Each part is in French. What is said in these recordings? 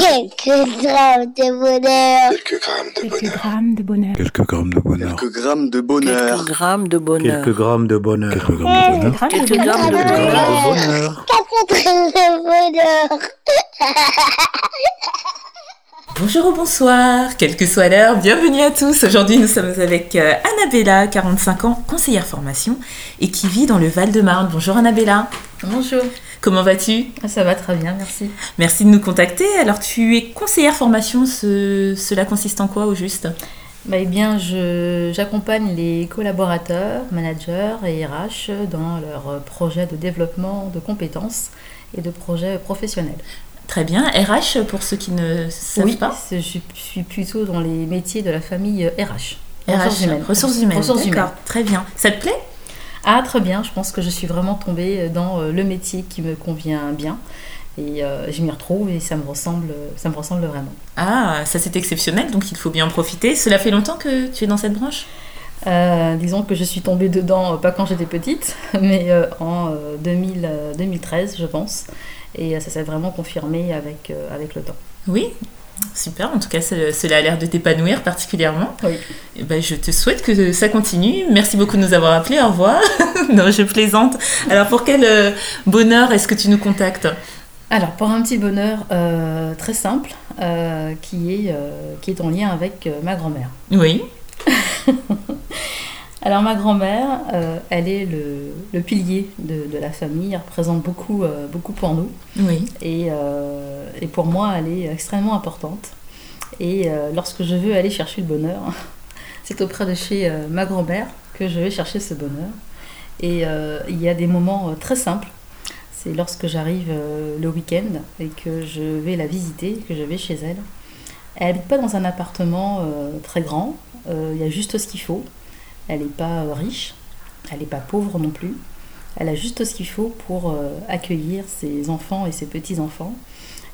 Quelques grammes de bonheur. Quelques grammes de Quelques bonheur. grammes de bonheur. Quelques grammes de bonheur. Quelques grammes de bonheur. Quelques grammes de bonheur. Quelques grammes de bonheur. Quelques grammes de bonheur. Quelques grammes de Quelques bonheur. grammes de bonheur. Quatre grammes de bonheur. Bonjour ou bonsoir, quelle que soit l'heure, bienvenue à tous. Aujourd'hui, nous sommes avec euh, Annabella, 45 ans, conseillère formation et qui vit dans le Val-de-Marne. Bonjour Annabella, Bonjour, comment vas-tu? Ah, ça va très bien, merci. Merci de nous contacter. Alors, tu es conseillère formation, ce- cela consiste en quoi au juste? Bah, eh bien, j'accompagne les collaborateurs, managers et RH dans leurs projets de développement de compétences et de projets professionnels. Très bien. RH, pour ceux qui ne savent oui, pas? je suis plutôt dans les métiers de la famille RH. RH, ressources humaines. Ressources D'accord, humaines. très bien. Ça te plaît? Ah, très bien, je pense que je suis vraiment tombée dans euh, le métier qui me convient bien. Et euh, je m'y retrouve et ça me ressemble, ça me ressemble vraiment. Ah, ça c'est exceptionnel, donc il faut bien en profiter. Cela fait longtemps que tu es dans cette branche? Euh, disons que je suis tombée dedans, euh, pas quand j'étais petite, mais euh, en euh, 2000, euh, 2013, je pense. Et euh, ça s'est vraiment confirmé avec, euh, avec le temps. Oui, super. En tout cas, ce- cela a l'air de t'épanouir particulièrement. Oui. Eh ben, je te souhaite que ça continue. Merci beaucoup de nous avoir appelés. Au revoir. non, je plaisante. Alors, pour quel euh, bonheur est-ce que tu nous contactes? Alors, pour un petit bonheur euh, très simple, euh, qui, est, euh, qui est en lien avec ma grand-mère. Oui. Alors, ma grand-mère, euh, elle est le, le pilier de, de la famille, elle représente beaucoup, euh, beaucoup pour nous. Oui. Et, euh, et pour moi, elle est extrêmement importante. Et lorsque je veux aller chercher le bonheur, c'est auprès de chez ma grand-mère que je vais chercher ce bonheur. Et il y a des moments très simples. C'est lorsque j'arrive le week-end et que je vais la visiter, que je vais chez elle. Elle habite pas dans un appartement très grand. Il y a juste ce qu'il faut. Elle n'est pas euh, riche. Elle n'est pas pauvre non plus. Elle a juste ce qu'il faut pour euh, accueillir ses enfants et ses petits-enfants.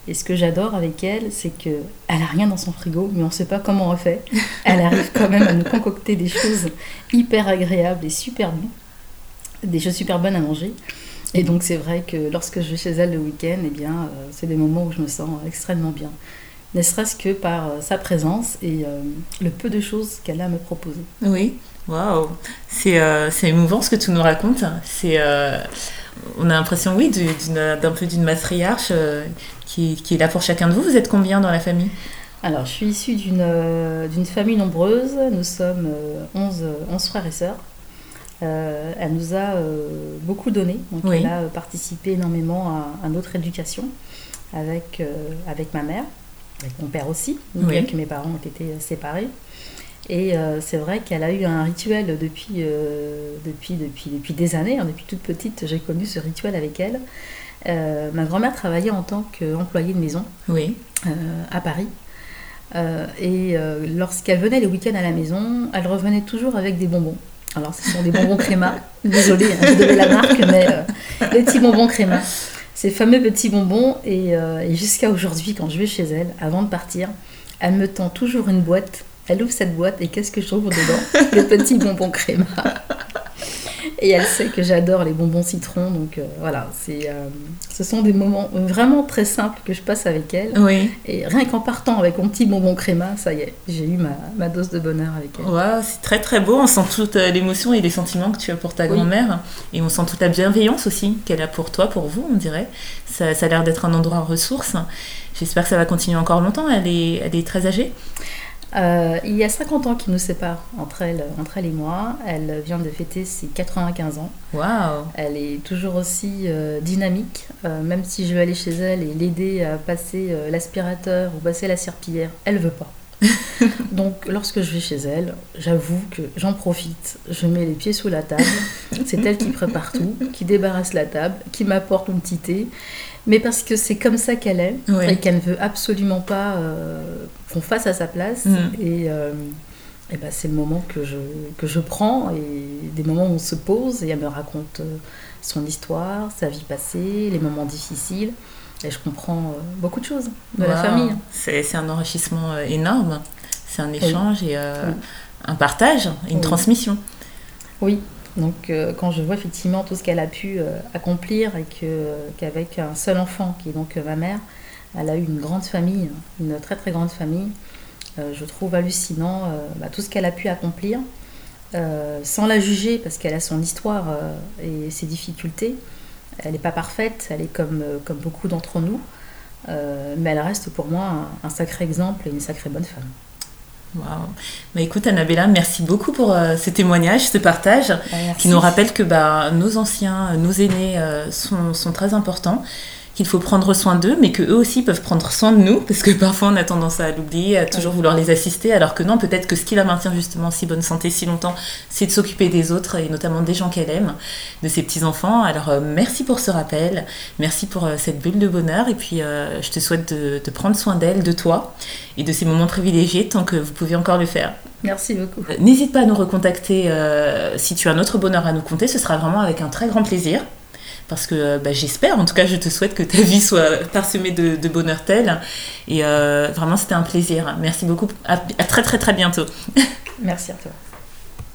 Et ce que j'adore avec elle, c'est qu'elle n'a rien dans son frigo, mais on ne sait pas comment on fait. Elle arrive quand même à nous concocter des choses hyper agréables et super bonnes. Des choses super bonnes à manger. Et donc c'est vrai que lorsque je vais chez elle le week-end, eh bien, euh, c'est des moments où je me sens extrêmement bien. Ne serait-ce que par euh, sa présence et euh, le peu de choses qu'elle a à me proposer. Oui. Waouh. C'est euh, émouvant ce que tu nous racontes. C'est. euh, on a l'impression, oui, d'un peu d'une matriarche euh, qui, qui est là pour chacun de vous. Vous êtes combien dans la famille? Alors, je suis issue d'une euh, famille nombreuse. Nous sommes euh, 11, euh, 11 frères et sœurs. Elle nous a beaucoup donné. Donc, Oui. elle a participé énormément à, à notre éducation avec, avec ma mère, avec mon père aussi, Oui. bien que mes parents ont été séparés. Et euh, c'est vrai qu'elle a eu un rituel depuis, euh, depuis, depuis, depuis des années. hein. depuis toute petite, j'ai connu ce rituel avec elle. Euh, ma grand-mère travaillait en tant qu'employée de maison Oui. à Paris. Et lorsqu'elle venait les week-ends à la maison, elle revenait toujours avec des bonbons. Alors, ce sont des bonbons créma. Désolée, hein, je devais la marque, mais les petits bonbons créma. Ces fameux petits bonbons. Et, et jusqu'à aujourd'hui, quand je vais chez elle, avant de partir, elle me tend toujours une boîte. Elle ouvre cette boîte et qu'est-ce que je trouve dedans? Les petits bonbons créma. Et elle sait que j'adore les bonbons citron. Donc euh, voilà, c'est, euh, ce sont des moments vraiment très simples que je passe avec elle. Oui. Et rien qu'en partant avec mon petit bonbon créma, ça y est, j'ai eu ma, ma dose de bonheur avec elle. Waouh, c'est très très beau. On sent toute euh, l'émotion et les sentiments que tu as pour ta Oui. grand-mère. Et on sent toute la bienveillance aussi qu'elle a pour toi, pour vous, on dirait. Ça, ça a l'air d'être un endroit ressource. J'espère que ça va continuer encore longtemps. Elle est, elle est très âgée? Euh, il y a 50 ans qui nous séparent entre elle, entre elle et moi. Elle vient de fêter ses 95 ans. Waouh. Elle est toujours aussi euh, dynamique, euh, même si je vais aller chez elle et l'aider à passer l'aspirateur ou passer la serpillière, elle veut pas. Donc lorsque je vais chez elle, j'avoue que j'en profite. Je mets les pieds sous la table. C'est elle qui prépare tout, qui débarrasse la table, qui m'apporte mon petit thé. Mais parce que c'est comme ça qu'elle est et qu'elle ne veut absolument pas qu'on fasse à sa place. Mm. Et, euh, et ben, c'est le moment que je, que je prends et des moments où on se pose et elle me raconte euh, son histoire, sa vie passée, les moments difficiles. Et je comprends euh, beaucoup de choses de la famille. C'est un enrichissement énorme. C'est un échange et euh, Oui. un partage, une Oui. transmission. Oui, donc euh, quand je vois effectivement tout ce qu'elle a pu euh, accomplir et qu'avec un seul enfant, qui est donc ma mère, Elle a eu une grande famille, une très très grande famille. Euh, je trouve hallucinant euh, bah, tout ce qu'elle a pu accomplir, euh, sans la juger parce qu'elle a son histoire et ses difficultés. Elle n'est pas parfaite, elle est comme, comme beaucoup d'entre nous, mais elle reste pour moi un, un, sacré exemple et une sacrée bonne femme. Wow. Bah, écoute Annabella, merci beaucoup pour ce témoignage, ce partage, bah, qui nous rappelle que bah, nos anciens, nos aînés sont, sont, très importants qu'il faut prendre soin d'eux, mais qu'eux aussi peuvent prendre soin de nous, parce que parfois on a tendance à l'oublier, à toujours vouloir les assister, alors que non, peut-être que ce qui la maintient justement si bonne santé si longtemps, c'est de s'occuper des autres, et notamment des gens qu'elle aime, de ses petits-enfants. Alors euh, merci pour ce rappel, merci pour euh, cette bulle de bonheur, et puis euh, je te souhaite de, de prendre soin d'elle, de toi, et de ces moments privilégiés, tant que vous pouvez encore le faire. Merci beaucoup. N'hésite pas à nous recontacter si tu as un autre bonheur à nous compter, ce sera vraiment avec un très grand plaisir parce que bah, j'espère, en tout cas je te souhaite que ta vie soit parsemée de, bonheur tel. Et euh, vraiment c'était un plaisir. Merci beaucoup. À, très très très bientôt. Merci à toi.